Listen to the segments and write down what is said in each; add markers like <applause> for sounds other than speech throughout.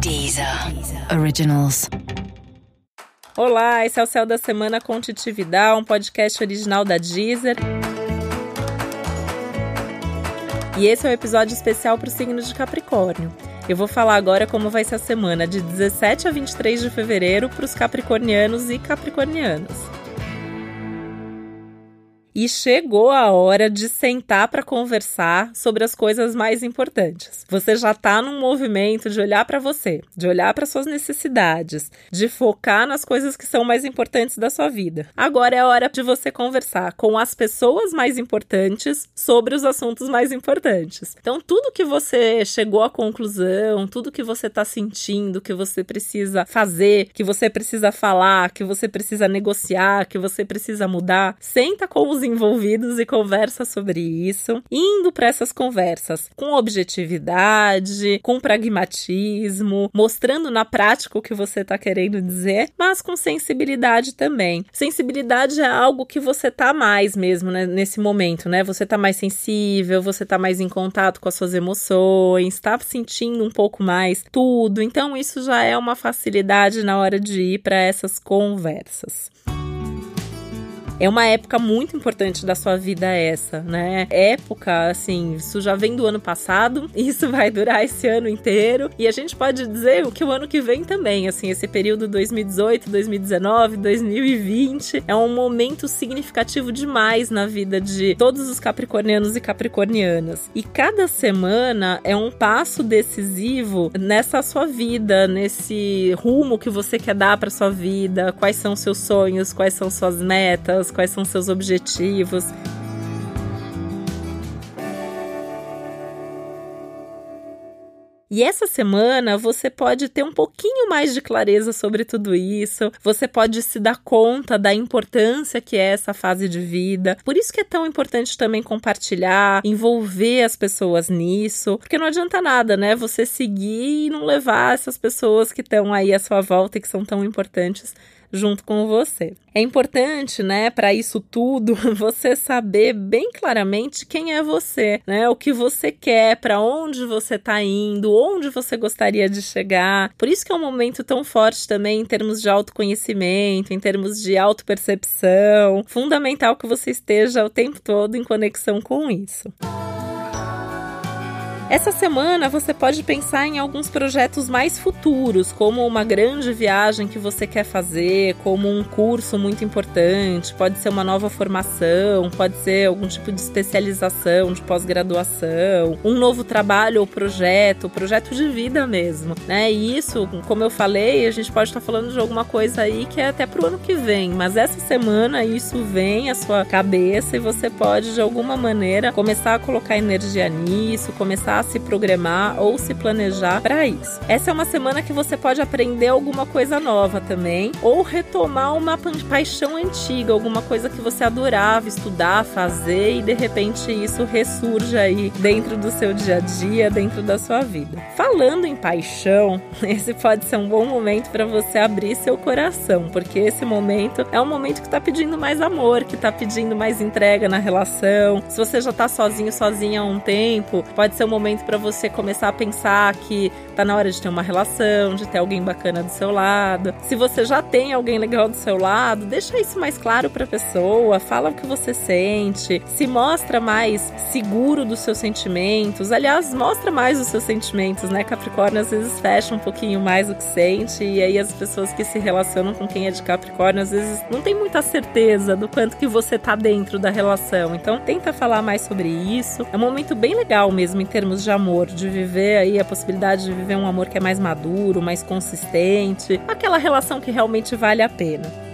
Deezer. Originals. Olá, esse é o Céu da Semana com Titividade, um podcast original da Deezer. E esse é um episódio especial para o signo de Capricórnio. Eu vou falar agora como vai ser a semana de 17 a 23 de fevereiro para os capricornianos e capricornianas. E chegou a hora de sentar para conversar sobre as coisas mais importantes. Você já está num movimento de olhar para você, de olhar para suas necessidades, de focar nas coisas que são mais importantes da sua vida. Agora é a hora de você conversar com as pessoas mais importantes sobre os assuntos mais importantes. Então, tudo que você chegou à conclusão, tudo que você está sentindo, que você precisa fazer, que você precisa falar, que você precisa negociar, que você precisa mudar, senta com os envolvidos e conversa sobre isso, indo para essas conversas com objetividade, com pragmatismo, mostrando na prática o que você está querendo dizer, mas com sensibilidade também. Sensibilidade é algo que você tá mais mesmo né, nesse momento, né? Você tá mais sensível, você tá mais em contato com as suas emoções, tá sentindo um pouco mais tudo. Então isso já é uma facilidade na hora de ir para essas conversas. É uma época muito importante da sua vida essa, né? Época, assim, isso já vem do ano passado, <laughs> isso vai durar esse ano inteiro e a gente pode dizer que o ano que vem também, assim, esse período 2018, 2019, 2020 é um momento significativo demais na vida de todos os capricornianos e capricornianas. E cada semana é um passo decisivo nessa sua vida, nesse rumo que você quer dar para sua vida, quais são seus sonhos, quais são suas metas, quais são seus objetivos. E essa semana você pode ter um pouquinho mais de clareza sobre tudo isso, você pode se dar conta da importância que é essa fase de vida. Por isso que é tão importante também compartilhar, envolver as pessoas nisso, porque não adianta nada, né? Você seguir e não levar essas pessoas que estão aí à sua volta e que são tão importantes junto com você. É importante, né, para isso tudo, <laughs> você saber bem claramente quem é você, né? O que você quer, para onde você está indo, onde você gostaria de chegar. Por isso que é um momento tão forte também em termos de autoconhecimento, em termos de autopercepção. Fundamental que você esteja o tempo todo em conexão com isso. Essa semana você pode pensar em alguns projetos mais futuros, como uma grande viagem que você quer fazer, como um curso muito importante, pode ser uma nova formação, pode ser algum tipo de especialização, de pós-graduação, um novo trabalho ou projeto, projeto de vida mesmo, né? E isso, como eu falei, a gente pode estar falando de alguma coisa aí que é até pro ano que vem, mas essa semana isso vem à sua cabeça e você pode de alguma maneira começar a colocar energia nisso, começar a se programar ou se planejar para isso. Essa é uma semana que você pode aprender alguma coisa nova também, ou retomar uma paixão antiga, alguma coisa que você adorava estudar, fazer e de repente isso ressurge aí dentro do seu dia a dia, dentro da sua vida. Falando em paixão, <laughs> esse pode ser um bom momento para você abrir seu coração, porque esse momento é um momento que está pedindo mais amor, que está pedindo mais entrega na relação. Se você já está sozinho, sozinha há um tempo, pode ser um momento momento para você começar a pensar que tá na hora de ter uma relação, de ter alguém bacana do seu lado. Se você já tem alguém legal do seu lado, deixa isso mais claro para a pessoa, fala o que você sente, se mostra mais seguro dos seus sentimentos. Aliás, mostra mais os seus sentimentos, né? Capricórnio às vezes fecha um pouquinho mais o que sente e aí as pessoas que se relacionam com quem é de Capricórnio às vezes não tem muita certeza do quanto que você tá dentro da relação. Então, tenta falar mais sobre isso. É um momento bem legal mesmo em termos de amor, de viver aí a possibilidade de viver um amor que é mais maduro, mais consistente, aquela relação que realmente vale a pena.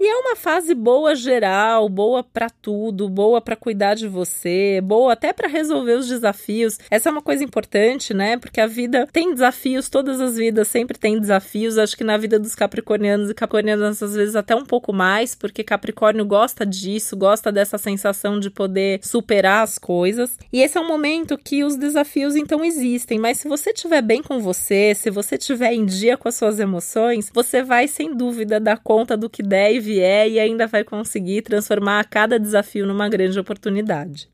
E é uma fase boa geral, boa para tudo, boa para cuidar de você, boa até para resolver os desafios. Essa é uma coisa importante, né? Porque a vida tem desafios, todas as vidas sempre tem desafios. Acho que na vida dos capricornianos e capricornianas às vezes até um pouco mais, porque Capricórnio gosta disso, gosta dessa sensação de poder superar as coisas. E esse é um momento que os desafios então existem, mas se você estiver bem com você, se você estiver em dia com as suas emoções, você vai sem dúvida dar conta do que deve vier e ainda vai conseguir transformar cada desafio numa grande oportunidade.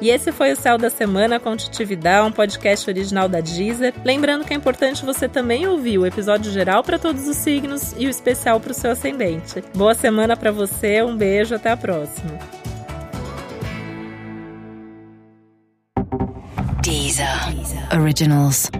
E esse foi o Céu da Semana com Titividade, um podcast original da Deezer. Lembrando que é importante você também ouvir o episódio geral para todos os signos e o especial para o seu ascendente. Boa semana para você, um beijo, até a próxima. Deezer. Originals.